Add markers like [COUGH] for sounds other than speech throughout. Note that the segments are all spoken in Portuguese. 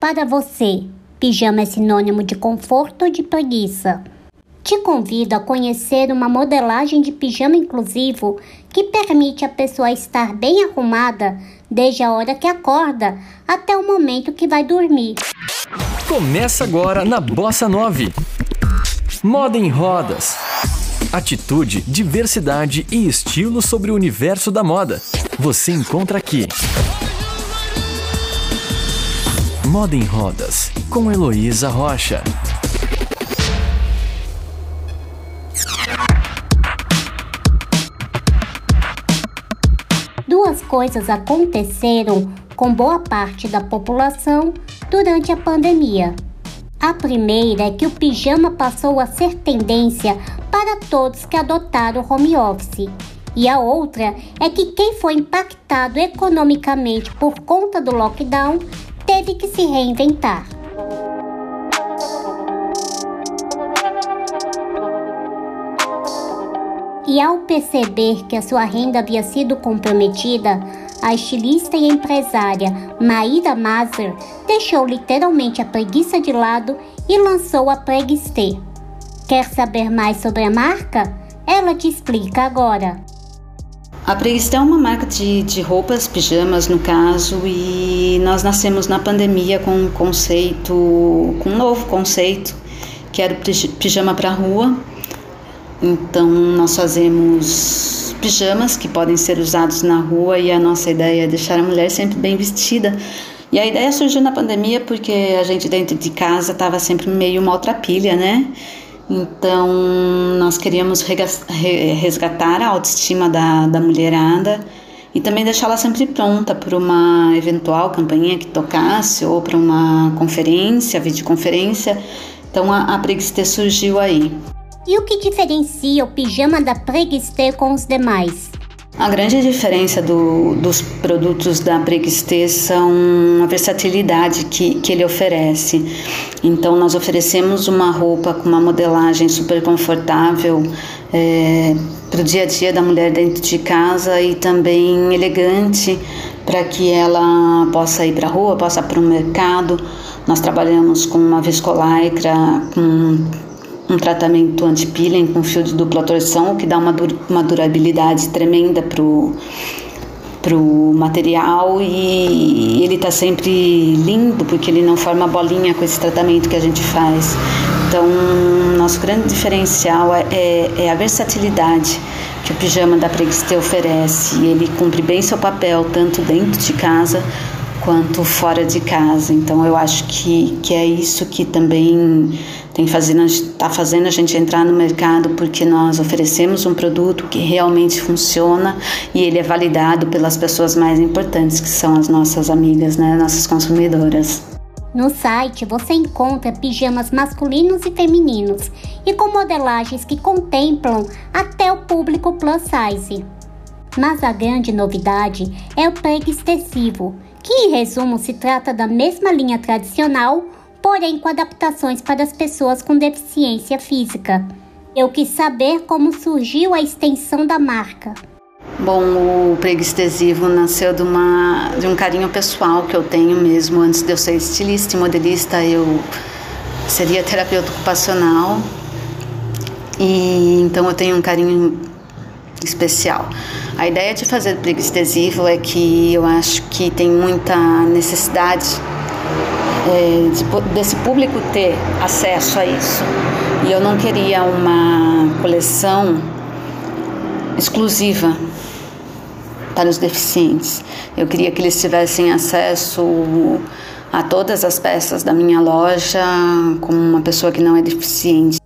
Para você, pijama é sinônimo de conforto ou de preguiça? Te convido a conhecer uma modelagem de pijama inclusivo que permite a pessoa estar bem arrumada desde a hora que acorda até o momento que vai dormir. Começa agora na Bossa 9. Moda em rodas. Atitude, diversidade e estilo sobre o universo da moda. Você encontra aqui. Moda em Rodas, com Heloísa Rocha. Duas coisas aconteceram com boa parte da população durante a pandemia. A primeira é que o pijama passou a ser tendência para todos que adotaram home office. E a outra é que quem foi impactado economicamente por conta do lockdown teve que se reinventar. E ao perceber que a sua renda havia sido comprometida, a estilista e empresária Maíra Mazer deixou literalmente a preguiça de lado e lançou a Preguistê. Quer saber mais sobre a marca? Ela te explica agora. A Preguistê é uma marca de, de roupas, pijamas no caso, e nós nascemos na pandemia com um conceito, com um novo conceito, que era o pijama para rua. Então nós fazemos pijamas que podem ser usados na rua e a nossa ideia é deixar a mulher sempre bem vestida. E a ideia surgiu na pandemia porque a gente dentro de casa estava sempre meio maltrapilha, né? Então, nós queríamos resgatar a autoestima da, da mulherada e também deixá-la sempre pronta para uma eventual campanha que tocasse ou para uma conferência, videoconferência. Então, a, a Preguistê surgiu aí. E o que diferencia o pijama da Preguistê com os demais? A grande diferença do, dos produtos da Preguistê são a versatilidade que, que ele oferece. Então, nós oferecemos uma roupa com uma modelagem super confortável é, para o dia a dia da mulher dentro de casa e também elegante para que ela possa ir para a rua, possa para o mercado. Nós trabalhamos com uma viscolaicra, com um tratamento anti-peeling com fio de dupla torção, que dá uma, dur uma durabilidade tremenda pro pro material e ele está sempre lindo porque ele não forma bolinha com esse tratamento que a gente faz. Então, nosso grande diferencial é, é, é a versatilidade que o pijama da Preguistê oferece. Ele cumpre bem seu papel tanto dentro de casa quanto fora de casa. Então eu acho que, que é isso que também tem fazendo, está fazendo a gente entrar no mercado porque nós oferecemos um produto que realmente funciona e ele é validado pelas pessoas mais importantes que são as nossas amigas, né, nossas consumidoras. No site você encontra pijamas masculinos e femininos e com modelagens que contemplam até o público plus size. Mas a grande novidade é o prego extensivo, que em resumo se trata da mesma linha tradicional, porém com adaptações para as pessoas com deficiência física. Eu quis saber como surgiu a extensão da marca. Bom, o prego extensivo nasceu de, uma, de um carinho pessoal que eu tenho mesmo. Antes de eu ser estilista e modelista, eu seria terapeuta ocupacional. E então eu tenho um carinho especial. A ideia de fazer prego extensivo é que eu acho que tem muita necessidade é, de, desse público ter acesso a isso. E eu não queria uma coleção exclusiva para os deficientes. Eu queria que eles tivessem acesso a todas as peças da minha loja como uma pessoa que não é deficiente.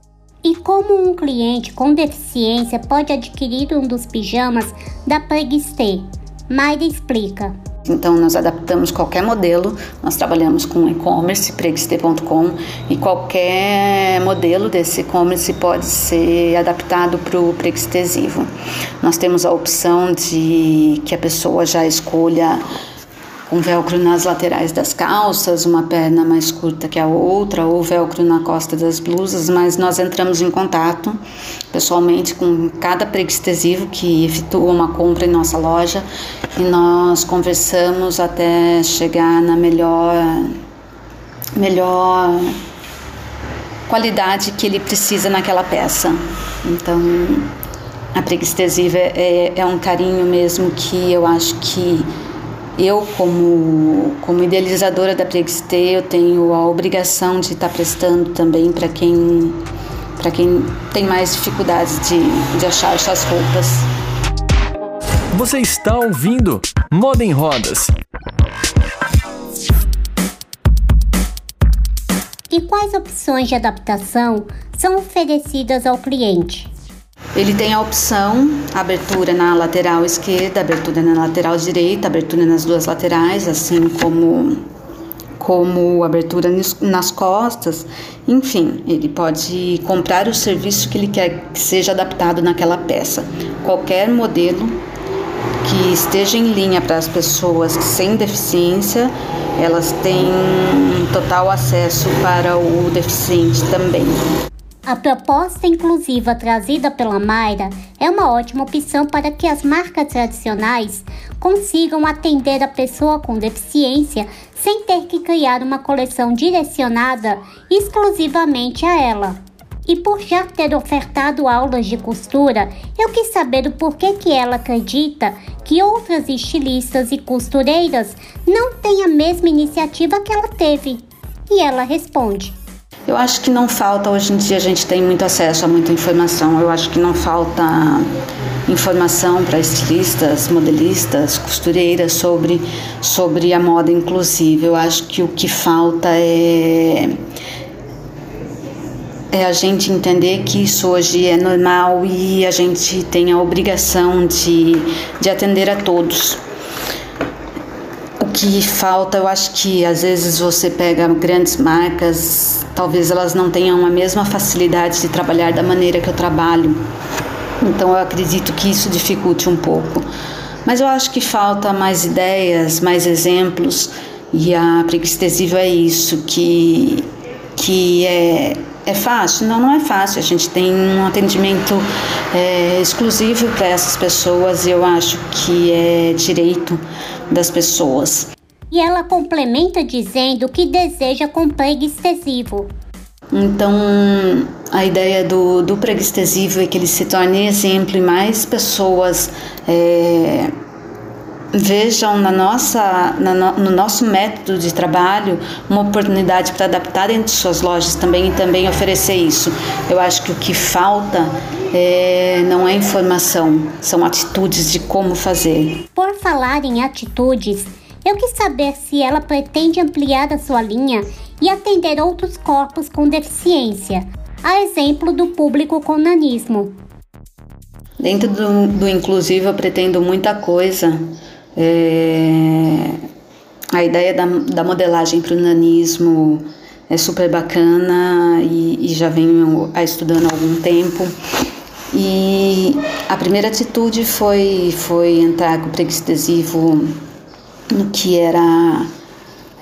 E como um cliente com deficiência pode adquirir um dos pijamas da Preguistê? Mayra explica. Então, nós adaptamos qualquer modelo, nós trabalhamos com e-commerce, preguistê.com, e qualquer modelo desse e-commerce pode ser adaptado para o preguistesivo. Nós temos a opção de que a pessoa já escolha um velcro nas laterais das calças, uma perna mais curta que a outra, ou velcro na costa das blusas, mas nós entramos em contato pessoalmente com cada preguistesivo que efetua uma compra em nossa loja e nós conversamos até chegar na melhor melhor qualidade que ele precisa naquela peça. Então, a preguiça é, é um carinho mesmo que eu acho que eu como como idealizadora da Preguiça eu tenho a obrigação de estar prestando também para quem para quem tem mais dificuldades de, de achar essas roupas. Você está ouvindo Moda em Rodas. E quais opções de adaptação são oferecidas ao cliente? Ele tem a opção abertura na lateral esquerda, abertura na lateral direita, abertura nas duas laterais, assim como como abertura nas costas, enfim, ele pode comprar o serviço que ele quer que seja adaptado naquela peça. Qualquer modelo que esteja em linha para as pessoas sem deficiência, elas têm total acesso para o deficiente também. A proposta inclusiva trazida pela Mayra é uma ótima opção para que as marcas tradicionais consigam atender a pessoa com deficiência sem ter que criar uma coleção direcionada exclusivamente a ela. E por já ter ofertado aulas de costura, eu quis saber o porquê que ela acredita que outras estilistas e costureiras não têm a mesma iniciativa que ela teve. E ela responde: Eu acho que não falta, hoje em dia a gente tem muito acesso a muita informação. Eu acho que não falta informação para estilistas, modelistas, costureiras sobre, sobre a moda inclusiva. Eu acho que o que falta é é a gente entender que isso hoje é normal e a gente tem a obrigação de, de atender a todos. Que falta, eu acho que às vezes você pega grandes marcas, talvez elas não tenham a mesma facilidade de trabalhar da maneira que eu trabalho. Então eu acredito que isso dificulte um pouco. Mas eu acho que falta mais ideias, mais exemplos, e a preguiça é isso, que, que é é fácil? Não, não é fácil. A gente tem um atendimento é, exclusivo para essas pessoas e eu acho que é direito das pessoas. E ela complementa dizendo que deseja com prego extensivo. Então, a ideia do, do prego extensivo é que ele se torne exemplo e mais pessoas é, vejam na nossa, na no, no, nosso método de trabalho uma oportunidade para adaptar dentro de suas lojas também e também oferecer isso. Eu acho que o que falta é, não é informação, são atitudes de como fazer. Por falar em atitudes, eu quis saber se ela pretende ampliar a sua linha e atender outros corpos com deficiência, a exemplo do público com nanismo. Dentro do, do inclusivo eu pretendo muita coisa. É, a ideia da, da modelagem para o nanismo é super bacana e, e já venho estudando há algum tempo. E a primeira atitude foi, foi entrar com o preguiço no que era,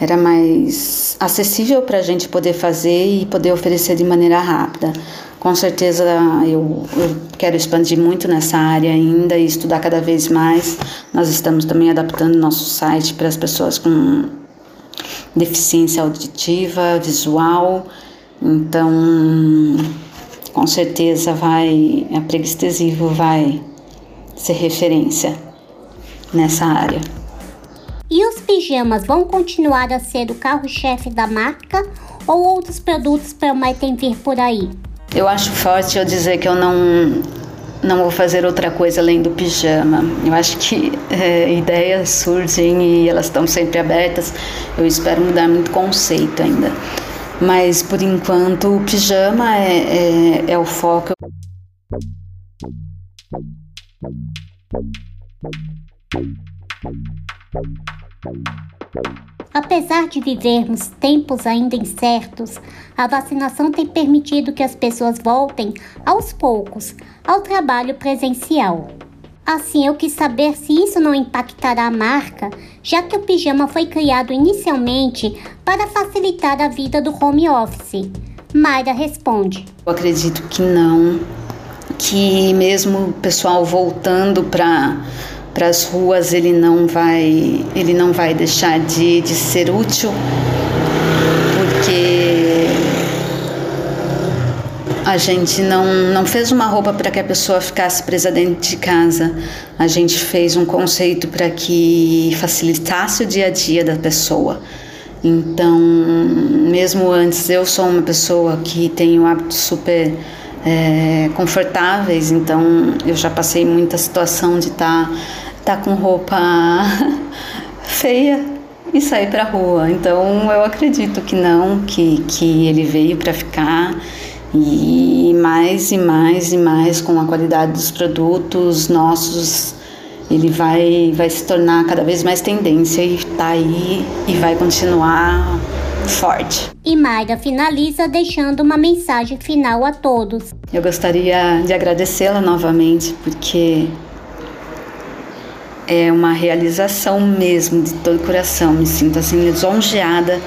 era mais acessível para a gente poder fazer e poder oferecer de maneira rápida. Com certeza eu, eu, quero expandir muito nessa área ainda e estudar cada vez mais. Nós estamos também adaptando nosso site para as pessoas com deficiência auditiva, visual. Então, com certeza vai a Pregestesivo vai ser referência nessa área. E os pijamas vão continuar a ser o carro-chefe da marca ou outros produtos prometem vir por aí? Eu acho forte eu dizer que eu não não vou fazer outra coisa além do pijama. Eu acho que é, ideias surgem e elas estão sempre abertas. Eu espero mudar muito conceito ainda. Mas por enquanto o pijama é, é, é o foco. Apesar de vivermos tempos ainda incertos, a vacinação tem permitido que as pessoas voltem aos poucos ao trabalho presencial. Assim, eu quis saber se isso não impactará a marca, já que o pijama foi criado inicialmente para facilitar a vida do home office. Mayra responde: Eu acredito que não, que mesmo o pessoal voltando para para as ruas, ele não vai, ele não vai deixar de, de ser útil, porque a gente não, não fez uma roupa para que a pessoa ficasse presa dentro de casa. A gente fez um conceito para que facilitasse o dia a dia da pessoa. Então, mesmo antes, eu sou uma pessoa que tenho hábitos super é, confortáveis, então eu já passei muita situação de estar. Tá tá com roupa [LAUGHS] feia e sair para rua. Então, eu acredito que não, que, que ele veio para ficar e mais e mais e mais com a qualidade dos produtos nossos ele vai vai se tornar cada vez mais tendência e tá aí e vai continuar forte. E Mayra finaliza deixando uma mensagem final a todos. Eu gostaria de agradecê-la novamente porque é uma realização mesmo de todo o coração. Me sinto assim lisonjeada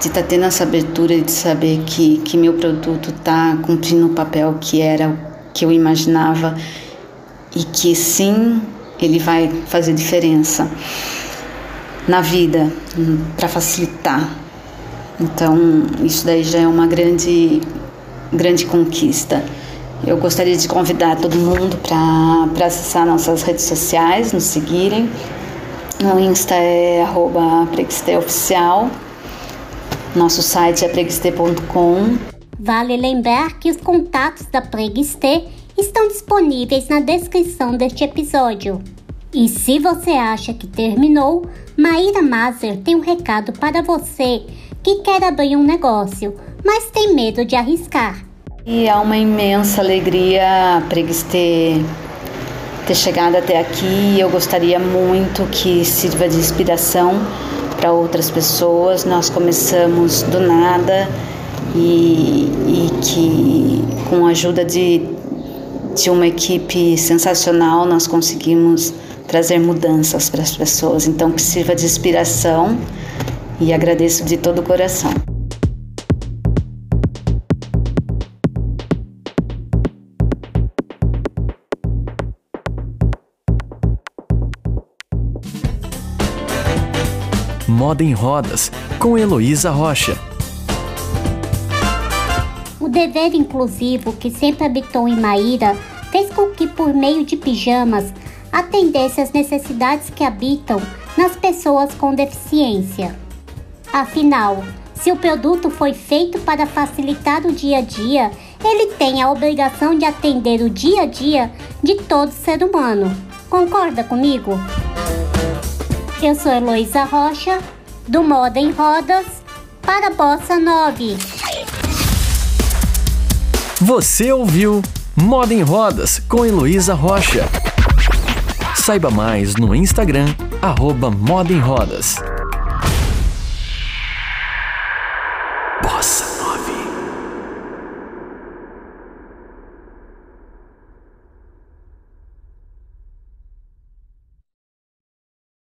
de estar tá tendo essa abertura e de saber que, que meu produto está cumprindo o papel que era que eu imaginava e que sim ele vai fazer diferença na vida para facilitar. Então isso daí já é uma grande grande conquista. Eu gostaria de convidar todo mundo para acessar nossas redes sociais, nos seguirem. O Insta é arroba nosso site é preguistê.com. Vale lembrar que os contatos da Preguistê estão disponíveis na descrição deste episódio. E se você acha que terminou, Maíra Mazer tem um recado para você que quer abrir um negócio, mas tem medo de arriscar. E é uma imensa alegria Preguistê ter chegado até aqui. Eu gostaria muito que sirva de inspiração para outras pessoas. Nós começamos do nada e, e que com a ajuda de, de uma equipe sensacional nós conseguimos trazer mudanças para as pessoas. Então que sirva de inspiração e agradeço de todo o coração. Moda em Rodas, com Heloísa Rocha. O dever inclusivo que sempre habitou em Maíra fez com que, por meio de pijamas, atendesse às necessidades que habitam nas pessoas com deficiência. Afinal, se o produto foi feito para facilitar o dia a dia, ele tem a obrigação de atender o dia a dia de todo ser humano. Concorda comigo? Eu sou Heloísa Rocha, do Moda em Rodas, para Bossa 9. Você ouviu Moda em Rodas com Heloísa Rocha. Saiba mais no Instagram, arroba Moda em Rodas.